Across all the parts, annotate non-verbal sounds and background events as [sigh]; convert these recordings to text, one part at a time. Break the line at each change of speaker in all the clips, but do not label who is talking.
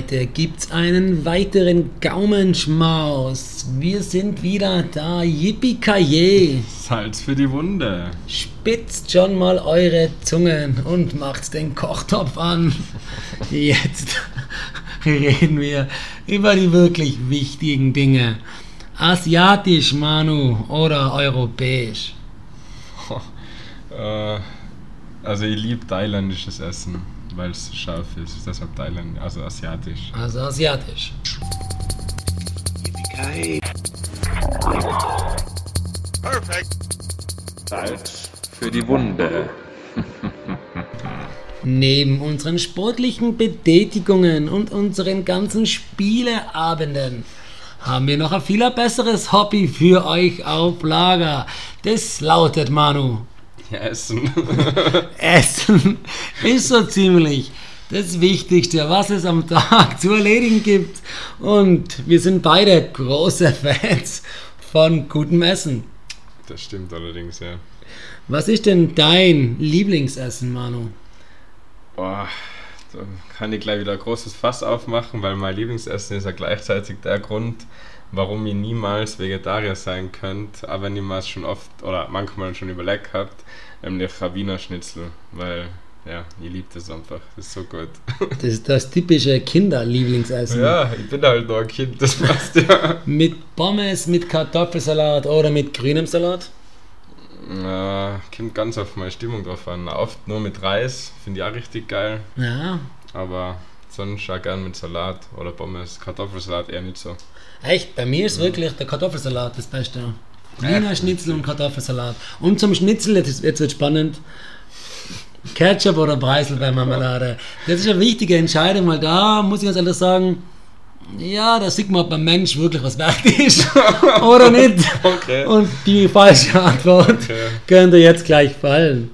Heute gibt's einen weiteren Gaumenschmaus. Wir sind wieder da. Yippie
Salz für die Wunde.
Spitzt schon mal eure Zungen und macht den Kochtopf an. Jetzt [laughs] reden wir über die wirklich wichtigen Dinge. Asiatisch, Manu, oder europäisch? [laughs]
Äh, also ich liebe thailändisches Essen, weil es scharf ist. Deshalb Thailand, also asiatisch.
Also asiatisch.
Salz für die Wunde. [laughs]
Neben unseren sportlichen Betätigungen und unseren ganzen Spieleabenden haben wir noch ein viel besseres Hobby für euch auf Lager. Das lautet Manu.
Ja, Essen. [laughs]
Essen ist so ziemlich das Wichtigste, was es am Tag [laughs] zu erledigen gibt. Und wir sind beide große Fans von gutem Essen.
Das stimmt allerdings, ja.
Was ist denn dein Lieblingsessen, Manu?
Boah, da kann ich gleich wieder ein großes Fass aufmachen, weil mein Lieblingsessen ist ja gleichzeitig der Grund, warum ihr niemals Vegetarier sein könnt, aber wenn ihr mal schon oft oder manchmal schon überlegt habt, nämlich Wiener Schnitzel, weil ja, ihr liebt es einfach, das ist so gut. [laughs]
Das ist das typische Kinderlieblingsessen.
Ja, ich bin halt noch ein Kind, das passt ja.
Mit Pommes, mit Kartoffelsalat oder mit grünem Salat?
Ja, kommt ganz auf meine Stimmung drauf an. Oft nur mit Reis, finde ich auch richtig geil,
Ja.
aber sonst auch gern mit Salat oder Pommes. Kartoffelsalat eher nicht so.
Echt, bei mir ist wirklich der Kartoffelsalat das Beste. Wiener Schnitzel und Kartoffelsalat. Und zum Schnitzel, jetzt, jetzt wird spannend, Ketchup oder Preiselbeermarmelade. Das ist eine wichtige Entscheidung, weil da muss ich ganz ehrlich sagen, ja, da sieht man, ob ein Mensch wirklich was wert ist [laughs] oder nicht.
Okay.
Und die falsche Antwort
Okay.
könnte jetzt gleich fallen.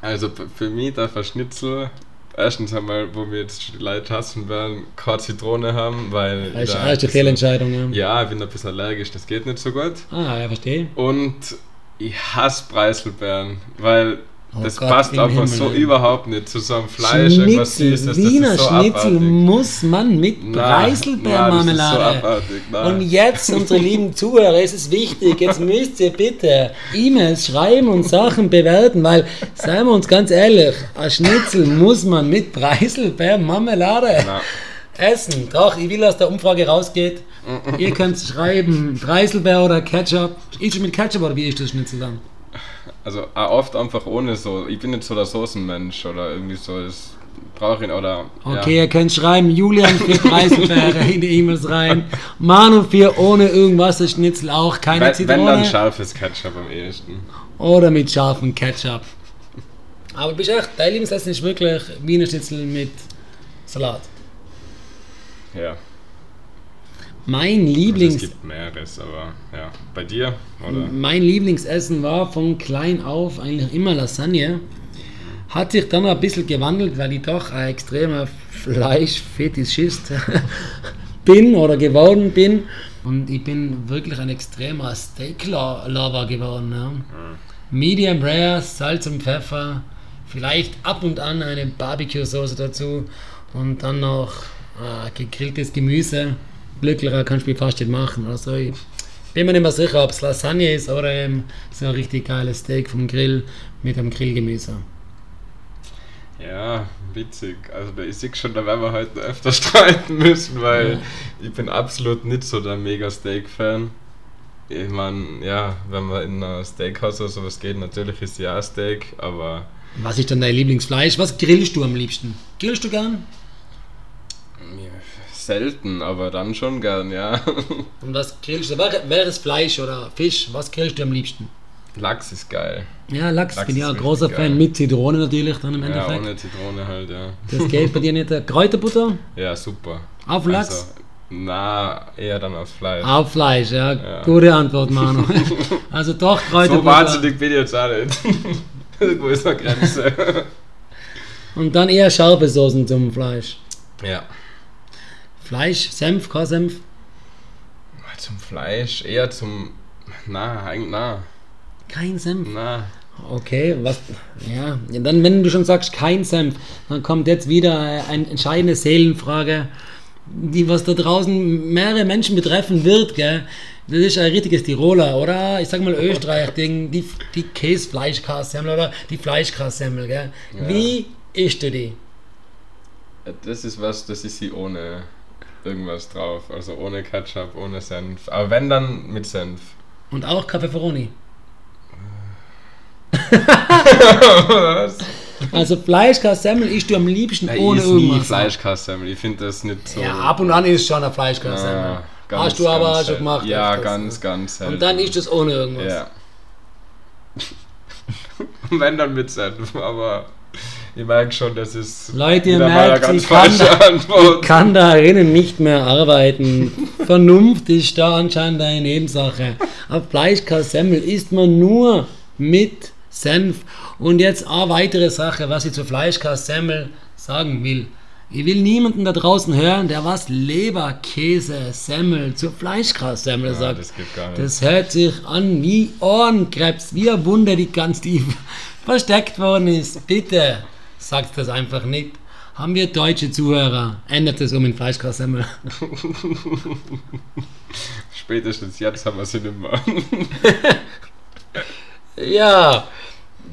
Also für mich darf ein Schnitzel erstens einmal, wo wir jetzt Leute hassen werden, keine Zitrone haben, weil.
Das ist
da-
eine Fehlentscheidung. Ja.
Ja, ich bin ein bisschen allergisch, das geht nicht so gut.
Ah, ja, verstehe.
Und ich hasse Preiselbeeren, weil
Oh
das
Gott
passt einfach
Himmel,
so überhaupt nicht zu so einem Fleisch, irgendwas
Schnitzel,
Süßes.
Wiener
das ist so
Schnitzel
abartig.
muss man mit
ist so
Preiselbeermarmelade.
abartig.
Und jetzt, unsere lieben Zuhörer, es ist wichtig, jetzt müsst ihr bitte E-Mails schreiben und Sachen bewerten, weil, seien wir uns ganz ehrlich, ein Schnitzel muss man mit Preiselbeermarmelade essen. Doch, ich will, dass der Umfrage rausgeht. Ihr könnt schreiben, Preiselbeer oder Ketchup. Es mit Ketchup oder wie ist das Schnitzel dann?
Also oft einfach ohne so. Ich bin nicht so der Soßenmensch oder irgendwie so. Das brauche ich oder.
Okay,
Ja.
ihr könnt schreiben, Julian für Preiselbeere in die E-Mails rein. Manu für ohne irgendwas das Schnitzel auch, keine
Wenn, wenn dann
Zitrone.
scharfes Ketchup am ehesten.
Oder mit scharfem Ketchup. Aber bist echt, dein Lieblingsessen ist wirklich Wiener Schnitzel mit Salat.
Ja.
Mein
Also es
Lieblings
gibt mehreres, aber ja. Bei dir? Oder?
Mein Lieblingsessen war von klein auf eigentlich immer Lasagne. Hat sich dann ein bisschen gewandelt, weil ich doch ein extremer Fleischfetischist [laughs] bin oder geworden bin. Und ich bin wirklich ein extremer Steak-Lover geworden. Ja. Medium Rare, Salz und Pfeffer, vielleicht ab und an eine Barbecue-Soße dazu und dann noch äh, gegrilltes Gemüse. Glücklicher kannst du mich fast nicht machen. Also ich bin mir nicht mehr sicher, ob es Lasagne ist oder eben so ein richtig geiles Steak vom Grill mit einem Grillgemüse.
Ja, witzig. Also da ist ich schon, da werden wir heute öfter [laughs] streiten müssen, weil
Ja.
ich bin absolut nicht so der mega Steak-Fan. Ich meine, ja, wenn man in ein Steakhouse oder sowas geht, natürlich ist ja ein Steak, aber
Was ist dann dein Lieblingsfleisch? Was grillst du am liebsten? Grillst du gern?
Ja, selten, aber dann schon gern, ja. [laughs]
Und was grillst du? Welches Fleisch oder Fisch? Was grillst du am liebsten?
Lachs ist geil.
Ja, Lachs,
Lachs
bin auch ein großer
geil.
Fan, mit Zitrone natürlich dann im
Ja,
Endeffekt.
ohne Zitrone halt, ja.
das geht bei dir nicht. [laughs] Kräuterbutter?
Ja, super.
Auf Lachs?
Also, na, eher dann aufs Fleisch.
Auf Fleisch, ja.
Ja.
Gute Antwort, Manu. [laughs] also doch
so
Kräuterbutter.
wahnsinnig bin ich jetzt auch nicht. Wo ist die Grenze?
Und dann eher scharfe Soßen zum Fleisch.
ja.
Fleisch, Senf, kein Senf.
Zum Fleisch, eher zum. Na, eigentlich, na,
Kein Senf.
na.
Okay, was. Ja, dann, wenn du schon sagst, kein Senf, dann kommt jetzt wieder eine entscheidende Seelenfrage. die was da draußen mehrere Menschen betreffen wird, gell? Das ist ein richtiges Tiroler, oder? Ich sag mal Österreich-Ding, die, die Käsefleischkassemmel oder die Fleischkassemmel, gell?
Ja.
Wie isst du die?
Das ist was, das ist sie ohne irgendwas drauf. Also ohne Ketchup, ohne Senf. Aber wenn dann mit Senf.
Und auch Kaffeeferoni.
was?
Also Fleischkassemmel isst du am liebsten
Ja,
ohne
ich ist nie
irgendwas.
Fleischkassemmel. Ich finde das nicht so.
Ja, ab und an ist schon eine Fleischkassemmel.
Ah, ganz,
Hast du aber schon gemacht.
Ja,
öfters,
ganz, ganz selten.
Und dann isst es ohne irgendwas.
Ja. [laughs] Wenn dann mit Senf, aber ich merke schon, das ist
Leute, ihr merkt, ich kann, da, ich kann darin nicht mehr arbeiten. [laughs] Vernunft ist da anscheinend eine Nebensache. Aber Fleischkassemmel isst man nur mit Senf. Und jetzt eine weitere Sache, was ich zur Fleischkassemmel sagen will. Ich will niemanden da draußen hören, der was Leberkäse, Semmel zur Fleischkassemmel
Ja,
sagt.
das geht gar nicht.
Das hört sich an wie Ohrenkrebs, wie eine Wunde, die ganz tief [laughs] versteckt worden ist. Bitte sagt das einfach nicht. Haben wir deutsche Zuhörer? Ändert es um in Fleischkassemmel. [laughs]
Spätestens jetzt haben wir sie nicht mehr. [laughs]
Ja,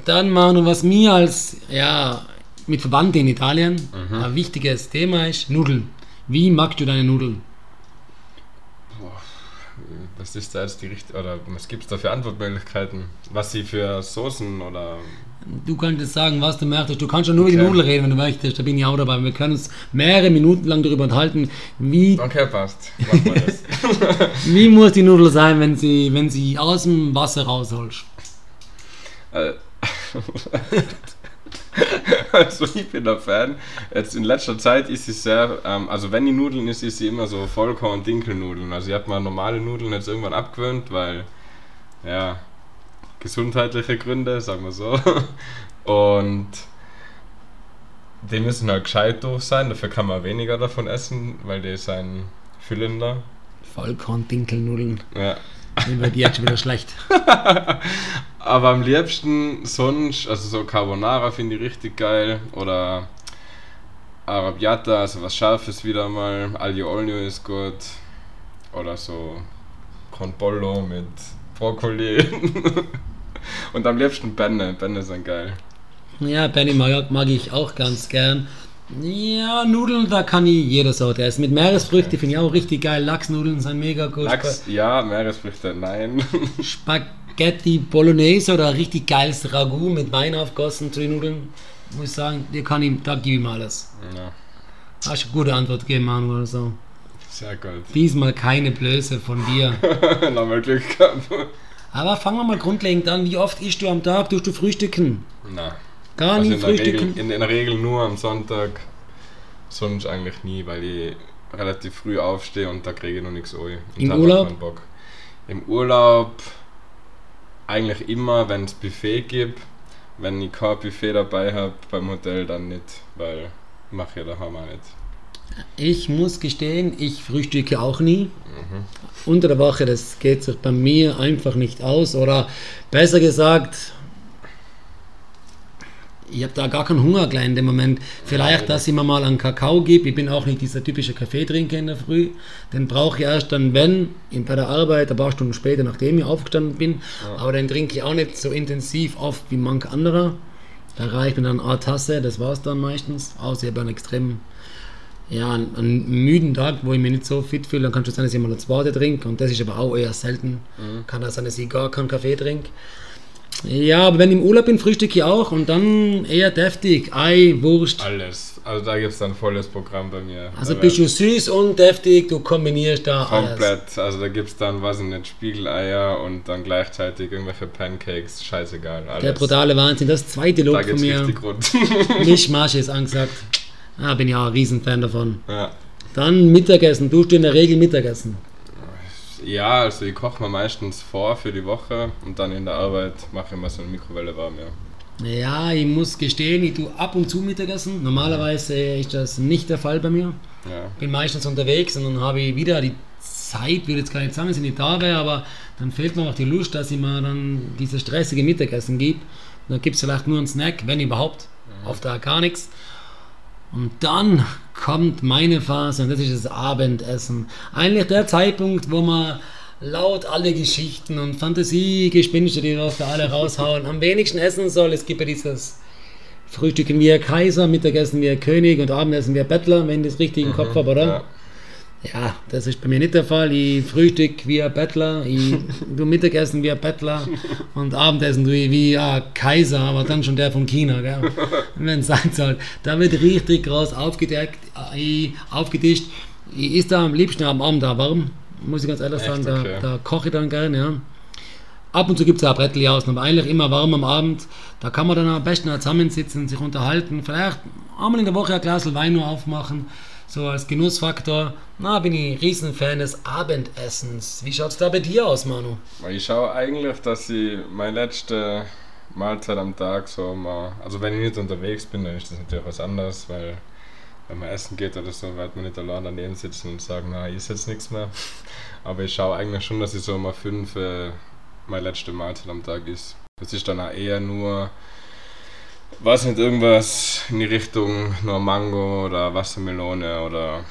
dann Manu, was mir als ja, mit Verwandten in Italien ein wichtiges Thema ist, Nudeln. Wie magst du deine Nudeln?
Was ist da jetzt die richtige, oder was gibt es da für Antwortmöglichkeiten? Was sie für Soßen oder.
Du könntest sagen, was du möchtest. Du kannst schon nur über die
Okay.
Nudeln reden, wenn du möchtest. Da bin ich auch dabei. Wir können uns mehrere Minuten lang darüber unterhalten, wie
Okay, passt. [laughs]
Wie muss die Nudel sein, wenn sie, wenn sie aus dem Wasser rausholst?
Äh, [laughs] also ich bin der Fan. Jetzt in letzter Zeit ist sie sehr, ähm, also wenn die Nudeln ist, ist sie immer so Vollkorn-Dinkelnudeln. Also ich habe mal normale Nudeln jetzt irgendwann abgewöhnt, weil, ja, gesundheitliche Gründe, sagen wir so. [laughs] Und die müssen halt gescheit durch sein, dafür kann man weniger davon essen, weil die sind füllender.
Vollkorn-Dinkelnudeln.
Ja.
Sind bei dir jetzt schon wieder schlecht. [laughs]
Aber am liebsten sonst, also so Carbonara finde ich richtig geil. Oder Arabiata, also was Scharfes wieder mal. Aglio Olio ist gut. Oder so Con Pollo mit Brokkoli. [laughs] Und am liebsten Benne. Benne sind geil.
Ja, Benny mag, mag ich auch ganz gern. Ja, Nudeln, da kann ich jede Sorte essen. Mit Meeresfrüchten finde ich auch richtig geil. Lachsnudeln sind mega gut.
Lachs, ja, Meeresfrüchte, nein. [laughs]
Spaghetti Bolognese oder richtig geiles Ragout mit Wein aufgossen zu den Nudeln. Muss ich sagen, dir kann ich, da gebe ich mal alles.
ja,
Hast du eine gute Antwort gegeben, Manu, oder so.
sehr gut.
Diesmal keine Blöße von dir. [laughs]
Nochmal Glück gehabt.
Aber fangen wir mal grundlegend an. Wie oft isst du am Tag? Tust du frühstücken?
Na.
Gar
Also
nie
in der, Regel,
frühstücken?
in, in der Regel nur am Sonntag, sonst eigentlich nie, weil ich relativ früh aufstehe und da kriege ich noch nichts. Und
Im Urlaub?
Im Urlaub eigentlich immer, wenn es Buffet gibt. Wenn ich kein Buffet dabei habe beim Hotel, dann nicht, weil mache ich daheim auch nicht.
Ich muss gestehen, ich frühstücke auch nie.
Mhm.
Unter der Woche, das geht sich bei mir einfach nicht aus. Oder besser gesagt, ich habe da gar keinen Hunger gleich in dem Moment. Vielleicht, dass ich mir mal einen Kakao gebe. Ich bin auch nicht dieser typische Kaffeetrinker in der Früh. Den brauche ich erst dann, wenn, bei der Arbeit, ein paar Stunden später, nachdem ich aufgestanden bin. Aber den trinke ich auch nicht so intensiv oft wie manch anderer. Da reicht mir dann eine Tasse, das war es dann meistens. Außer ich habe einen extrem ja, einen, einen müden Tag, wo ich mich nicht so fit fühle, dann kann es sein, dass ich mal eine zweite trinke. Und das ist aber auch eher selten. Kann auch sein, dass ich gar keinen Kaffee trinke. Ja, aber wenn ich im Urlaub bin, frühstücke ich auch und dann eher deftig. Ei, Wurst.
Alles. Also da gibt es dann volles Programm bei mir.
Also
Da
bist du süß und deftig, du kombinierst da alles.
Komplett. Also da gibt es dann, weiß ich nicht, Spiegeleier und dann gleichzeitig irgendwelche Pancakes. Scheißegal. Alles.
Der brutale Wahnsinn. Das zweite
Da
Lob von
geht's
mir.
richtig rund.
Mischmasch ist angesagt. [laughs] Ah, bin ja auch ein Riesenfan davon.
ja.
Dann Mittagessen. Tust du in der Regel Mittagessen?
ja, also ich koche mir meistens vor für die Woche und dann in der Arbeit mache ich mir so eine Mikrowelle warm, ja.
Ja, ich muss gestehen, ich tue ab und zu Mittagessen. Normalerweise ist das nicht der Fall bei mir.
ja.
bin meistens unterwegs und dann habe ich wieder die Zeit, will jetzt gar nicht sagen, dass ich nicht da wäre, aber dann fehlt mir auch die Lust, dass ich mir dann dieses stressige Mittagessen gebe. Dann gibt es vielleicht nur einen Snack, wenn überhaupt, oft da gar nichts. Und dann kommt meine Phase und das ist das Abendessen. Eigentlich der Zeitpunkt, wo man laut alle Geschichten und Fantasiegespinste, die wir da alle raushauen, am wenigsten essen soll. Es gibt ja dieses Frühstücken wie ein Kaiser, Mittagessen wie ein König und Abendessen wie ein Bettler, wenn ich das richtig im Kopf habe, oder?
Ja.
Ja, das ist bei mir nicht der Fall. Ich frühstück wie ein Bettler, ich [laughs] tu Mittagessen wie ein Bettler und Abendessen tue ich wie ein Kaiser, aber dann schon der von China, [laughs] wenn es sein soll. Da wird richtig groß aufgedeckt, äh, aufgetischt. Ich esse da am liebsten am Abend da warm, muss ich ganz ehrlich
Echt?
sagen. Da,
Okay.
da koche ich dann gerne, ja. Ab und zu gibt es auch Brettli aus, aber eigentlich immer warm am Abend. Da kann man dann am besten zusammensitzen, sich unterhalten. Vielleicht einmal in der Woche ein Glas Wein nur aufmachen, so als Genussfaktor. Na, bin ich Riesenfan des Abendessens. Wie schaut es da bei dir aus, Manu?
Ich schaue eigentlich, dass ich meine letzte Mahlzeit am Tag so mal. Also, wenn ich nicht unterwegs bin, dann ist das natürlich was anderes, weil wenn man essen geht oder so, wird man nicht allein daneben sitzen und sagen, na, ich jetzt nichts mehr. Aber ich schaue eigentlich schon, dass ich so mal fünf äh, meine letzte Mahlzeit am Tag ist. Das ist dann auch eher nur, weiß nicht, irgendwas in die Richtung nur Mango oder Wassermelone oder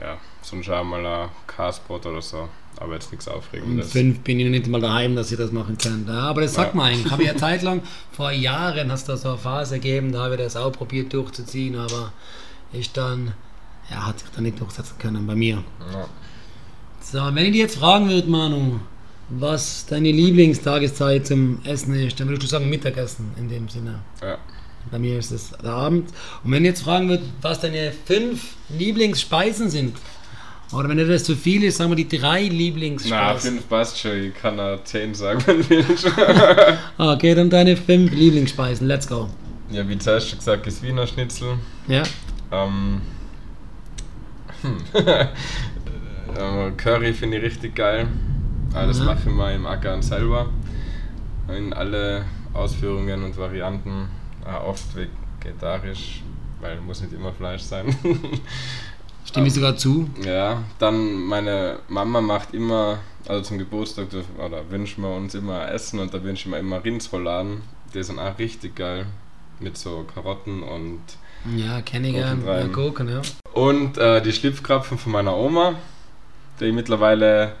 ja, mal ein Kasbrot oder so. Aber jetzt nichts
Um
Aufregendes.
fünf bin ich noch nicht mal daheim, dass ich das machen kann. Ja, aber das sagt
Ja.
man eigentlich. Habe ich eine [laughs] Zeit lang, vor Jahren, hast du so eine Phase gegeben, da habe ich das auch probiert durchzuziehen, aber ist dann, ja, hat sich dann nicht durchsetzen können bei mir.
Ja.
So, wenn ich dich jetzt fragen würde, Manu, was deine Lieblingstageszeit zum Essen ist, dann würdest du sagen Mittagessen in dem Sinne.
Ja.
Bei mir ist es der Abend. Und wenn ich jetzt fragen würde, was deine fünf Lieblingsspeisen sind, oder wenn dir das zu viel ist, sagen wir die drei
Na,
Lieblingsspeisen.
fünf passt schon. Ich kann da zehn sagen, [laughs] wenn.
Ah, [laughs] Okay, dann deine fünf Lieblingsspeisen. Let's go.
Ja, wie zuerst schon gesagt, ist Wiener Schnitzel.
Ja.
Ähm, hm. [laughs] Curry finde ich richtig geil. Aber das
Mhm.
mache ich mal im Ackern selber. In alle Ausführungen und Varianten. Auch oft vegetarisch, weil muss nicht immer Fleisch sein. [laughs]
Stimme ich sogar zu.
Ja, dann meine Mama macht immer, also zum Geburtstag oder wünschen wir uns immer Essen und da wünschen wir immer Rindsrouladen. Die sind auch richtig geil. Mit so Karotten und.
Ja, kenne ich. Ja, Gurken, ja.
Und äh, die Schlipfkrapfen von meiner Oma, die ich mittlerweile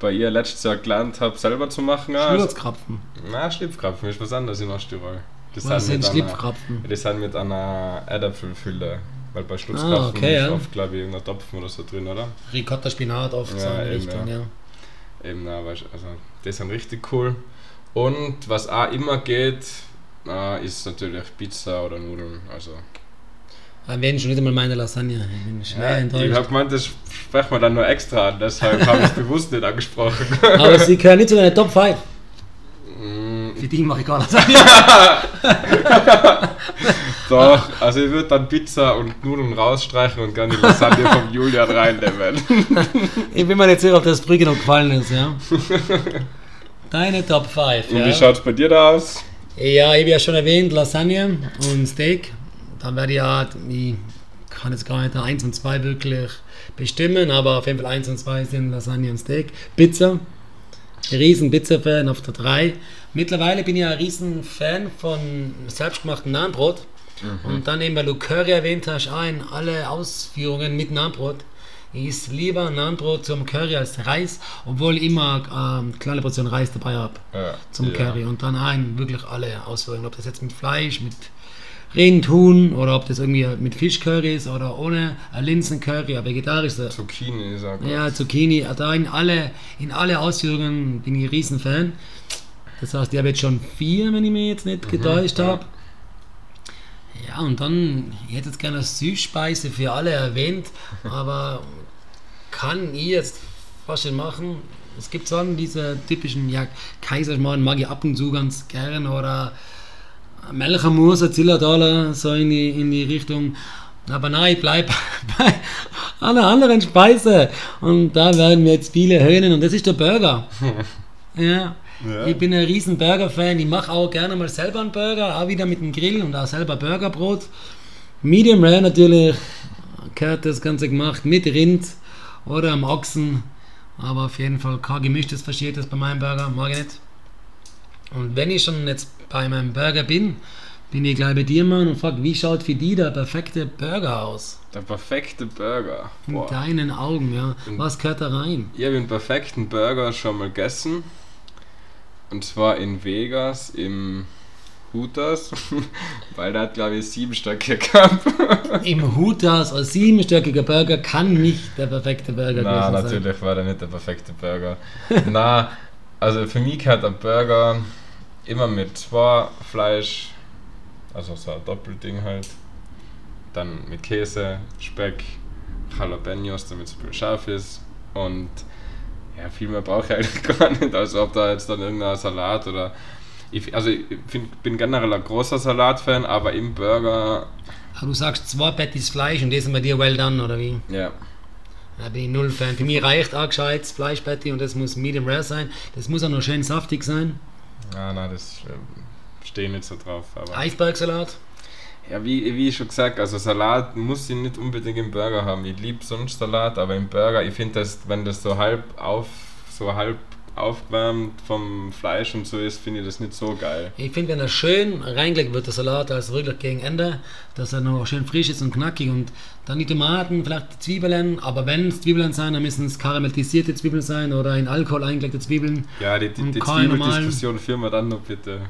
bei ihr letztes Jahr gelernt habe, selber zu machen. Ja,
Schlurzkrapfen.
Na, Schlipfkrapfen ist was anderes in Osttirol. Die
Was sind Schlipfkrapfen?
Die sind mit einer Erdäpfelfülle. Weil bei
Ah,
Schlutzkrapfen
okay,
ist
ja.
oft, glaube ich, irgendein Topfen oder so drin, oder?
Ricotta, Spinat oft
Ja,
so in Richtung,
ja.
ja.
Eben, na, weißt, also die sind richtig cool. Und was auch immer geht, äh, ist natürlich Pizza oder Nudeln. Also,
Am wenigsten schon nicht einmal meine Lasagne. Ich
ja, ich habe gemeint, das sprechen wir dann nur extra an, deshalb habe ich es [laughs] bewusst nicht angesprochen.
Aber sie gehören nicht zu deiner Top 5. Für die mache ich gar Lasagne. [laughs] [laughs]
Doch, also ich würde dann Pizza und Nudeln rausstreichen und gerne die Lasagne vom Julian reinnehmen. [laughs]
Ich bin mir nicht sicher, ob das früh genug gefallen ist, ja. Deine Top 5,
Und
ja.
wie schaut es bei dir da aus?
Ja, ich habe ja schon erwähnt, Lasagne und Steak. Dann werde ich ja, ich kann jetzt gar nicht 1 und 2 wirklich bestimmen, aber auf jeden Fall 1 und 2 sind Lasagne und Steak. Pizza, riesen Pizza-Fan auf der 3. Mittlerweile bin ich ja ein riesen Fan von selbstgemachtem Nahenbrot. Und dann eben, weil du Curry erwähnt hast, auch in alle Ausführungen mit Nahenbrot. Ich esse lieber Nahenbrot zum Curry als Reis, obwohl ich immer ähm, kleine Portion Reis dabei habe
Ja,
zum
ja.
Curry und dann ein wirklich alle Ausführungen, ob das jetzt mit Fleisch, mit Rind, Huhn oder ob das irgendwie mit Fischcurry ist oder ohne ein Linsencurry, ein vegetarischer.
Zucchini auch gut.
Ja, Zucchini, da in alle, in alle Ausführungen bin ich ein Riesenfan. Das heißt, ich habe jetzt schon vier, wenn ich mich jetzt nicht getäuscht
ja.
habe. Ja, und dann, ich hätte jetzt gerne eine Süßspeise für alle erwähnt, aber kann ich jetzt fast nicht machen. Es gibt so diese typischen, ja, Kaiserschmarrn mag ich ab und zu ganz gern oder Melchermus, Zillertaler, so in die, in die Richtung. Aber nein, ich bleibe [laughs] bei einer anderen Speise. Und da werden mir jetzt viele höhnen und das ist der Burger. [laughs] Ja.
Ja.
Ich bin ein riesen Burger-Fan. Ich mache auch gerne mal selber einen Burger, auch wieder mit dem Grill und auch selber Burgerbrot. Medium Rare natürlich, gehört das Ganze gemacht mit Rind oder am Ochsen. Aber auf jeden Fall kein gemischtes, verschiertes bei meinem Burger, mag ich nicht. Und wenn ich schon jetzt bei meinem Burger bin, bin ich gleich bei dir, Mann, und frag, wie schaut für die der perfekte Burger aus?
Der perfekte Burger.
In
Boah.
deinen Augen, ja. Was gehört da rein?
Ich habe den perfekten Burger schon mal gegessen. Und zwar in Vegas im Hooters. [laughs] Weil der hat, glaube ich, sieben Stöcke gehabt. [laughs]
Im Hutas ein siebenstöckiger Burger kann nicht der perfekte Burger
Na,
gewesen sein.
natürlich war der nicht der perfekte Burger. Na, also für mich gehört ein Burger immer mit zwei Fleisch, also so ein Doppelding halt. Dann mit Käse, Speck, Jalapenos, damit es ein bisschen scharf ist. Und ja, viel mehr brauche ich eigentlich [laughs] gar nicht. Also ob da jetzt dann irgendein Salat oder. Ich, also ich find, bin generell ein großer Salatfan, aber im Burger,
Aber du sagst zwei Patties Fleisch und das ist bei dir well done, oder wie?
ja.
Da bin ich null Fan. Für mich reicht auch gescheites Fleischpatty und das muss medium rare sein. Das muss auch noch schön saftig sein.
Ah, nein, das äh, stehe nicht so drauf. Aber
Eisbergsalat.
Ja, wie, wie schon gesagt, also Salat muss ich nicht unbedingt im Burger haben. Ich liebe sonst Salat, aber im Burger, ich finde das, wenn das so halb auf, so halb aufgewärmt vom Fleisch und so ist, finde ich das nicht so geil.
Ich finde, wenn er schön reingelegt wird, der Salat, also wirklich gegen Ende, dass er noch schön frisch ist und knackig und dann die Tomaten, vielleicht die Zwiebeln, aber wenn es Zwiebeln sein, dann müssen es karamellisierte Zwiebeln sein oder in Alkohol eingelegte Zwiebeln.
Ja, die, die, die Zwiebeldiskussion führen wir dann noch bitte.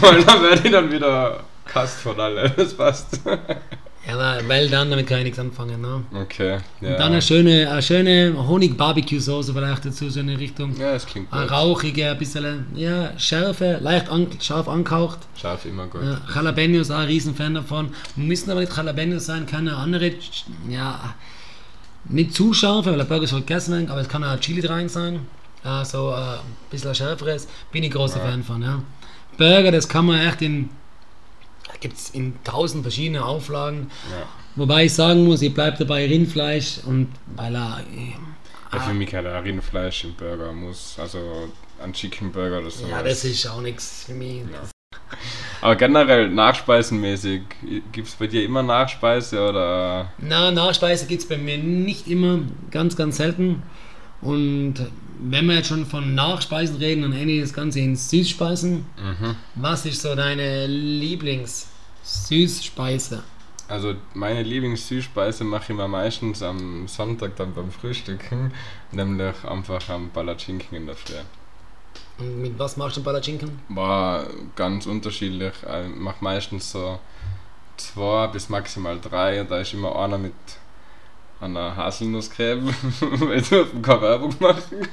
Weil dann werde ich dann wieder Kast von alle. [laughs] Das passt.
Ja, well dann, damit kann ich nichts anfangen. Ne?
Okay, ja.
Und dann eine schöne, eine schöne Honig-Barbecue-Soße vielleicht dazu, so in die Richtung.
ja, das klingt
Eine
gut.
rauchige, ein bisschen, ja, Schärfe, leicht an, scharf angehaucht.
Scharf immer gut.
Ja, Jalapenos, auch ein Riesenfan davon. Müssen aber nicht Jalapenos sein, kann eine andere, ja, nicht zu scharf, weil der Burger soll gegessen werden, aber es kann auch Chili rein sein. Ja, so äh, ein bisschen schärferes. Bin ich großer
Ja.
Fan von, ja. Burger, das kann man echt in, gibt es in tausend verschiedene Auflagen.
Ja.
Wobei ich sagen muss, ich bleibe dabei Rindfleisch und weil er,
Ja, für mich kein Rindfleisch im Burger muss, also ein Chicken Burger oder so.
ja, das ist auch nichts für mich.
Ja. Aber generell nachspeisenmäßig, gibt es bei dir immer Nachspeise oder?
Na, Nachspeise gibt es bei mir nicht immer, ganz, ganz selten. Und wenn wir jetzt schon von Nachspeisen reden, dann ende ich das Ganze in Süßspeisen.
Mhm.
Was ist so deine Lieblings-Süßspeise?
Also meine Lieblingssüßspeise mache ich mir meistens am Sonntag dann beim Frühstücken, nämlich einfach am Palatschinken in der Früh.
Und mit was machst du Palatschinken?
War ganz unterschiedlich. Ich mache meistens so zwei bis maximal drei und da ist immer einer mit einer Haselnusscreme, [laughs] keine Werbung machen.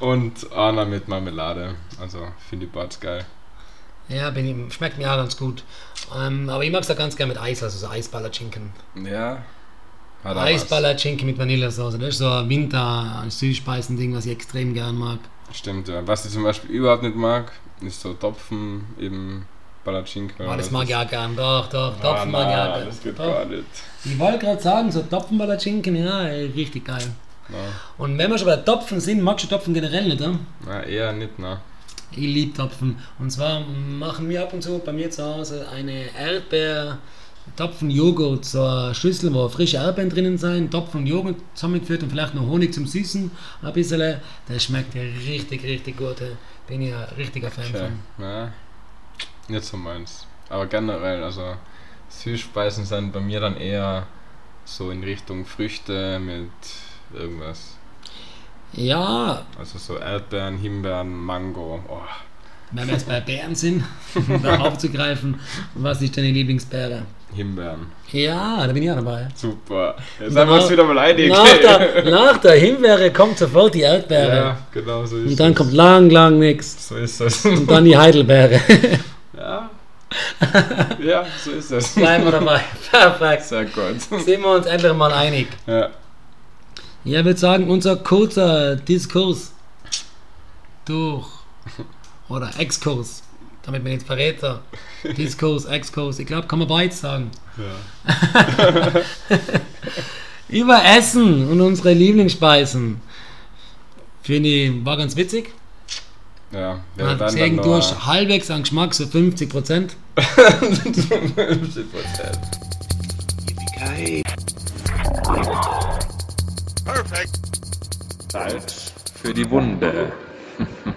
Und einer mit Marmelade. Also finde ich beides geil.
Ja, bin ich, schmeckt mir auch ganz gut. Ähm, aber ich mag es auch ganz gerne mit Eis, also so Eisballerschinken.
Ja.
Eisballerschinken mit Vanillesoße, das ist so ein Winter-Süßspeisen-Ding, was ich extrem gern mag.
Stimmt, ja. Was ich zum Beispiel überhaupt nicht mag, ist so Topfen, eben Palatschinken.
Oh, das mag ich auch gern, doch, doch,
Ah,
Topfen mag ich auch gern.
das geht
Doch.
gar nicht.
Ich wollte gerade sagen, so Topfenballerschinken, ja, ey, richtig geil.
Na,
Und wenn wir schon bei Topfen sind, magst du Topfen generell nicht, ja?
na, eher nicht, ne?
Ich liebe Topfen. Und zwar machen wir ab und zu bei mir zu Hause eine Erdbeer Topfen-Joghurt, so eine Schüssel, wo frische Erdbeeren drinnen sind, Topfen und Joghurt zusammengeführt und vielleicht noch Honig zum Süßen, ein bisschen. Das schmeckt ja richtig, richtig gut. Bin ich ein richtiger Fan
Okay.
von.
Na, nicht so meins. Aber generell, also Süßspeisen sind bei mir dann eher so in Richtung Früchte mit irgendwas.
Ja,
Also so Erdbeeren, Himbeeren, Mango. Oh,
wenn wir jetzt bei Beeren sind, um da [laughs] aufzugreifen, was ist deine Lieblingsbeere?
Himbeeren.
Ja, da bin ich auch dabei.
Super. Jetzt haben wir uns
Nach-
wieder mal einig.
Nach der, [laughs] nach der Himbeere kommt sofort die Erdbeere.
Ja, genau so ist
Und dann
es.
kommt lang, lang nichts.
So ist es.
Und dann die [laughs] Heidelbeere.
Ja. so ist es.
Bleiben wir dabei. [laughs] Perfekt.
Sehr gut.
Sind wir uns endlich mal einig.
Ja.
Ja, ich würde sagen, unser kurzer Diskurs durch oder Exkurs, damit man nicht Verräter. Diskurs, Exkurs, ich glaube, kann man beides sagen.
ja. [laughs]
Über Essen und unsere Lieblingsspeisen. Finde ich, war ganz witzig.
Ja,
Man
wäre
hat
dann,
gesehen,
dann
du
noch
hast halbwegs an Geschmack, so 50 Prozent. [laughs]
50%.
Salz für die Wunde. [laughs]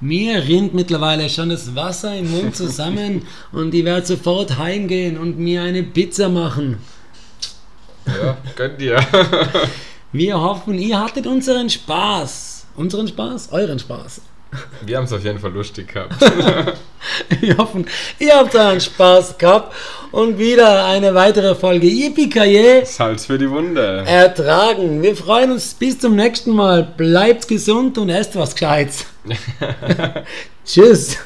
Mir rinnt mittlerweile schon das Wasser im Mund zusammen [laughs] und ich werde sofort heimgehen und mir eine Pizza machen.
Ja, gönnt ihr.
Wir hoffen, ihr hattet unseren Spaß. Unseren Spaß? Euren Spaß.
Wir haben es auf jeden Fall lustig gehabt. [laughs]
Wir hoffen, ihr habt euren Spaß gehabt und wieder eine weitere Folge Yippie
Salz für die Wunde.
ertragen. Wir freuen uns bis zum nächsten Mal. Bleibt gesund und esst was Gescheites. [laughs] [laughs] Tschüss.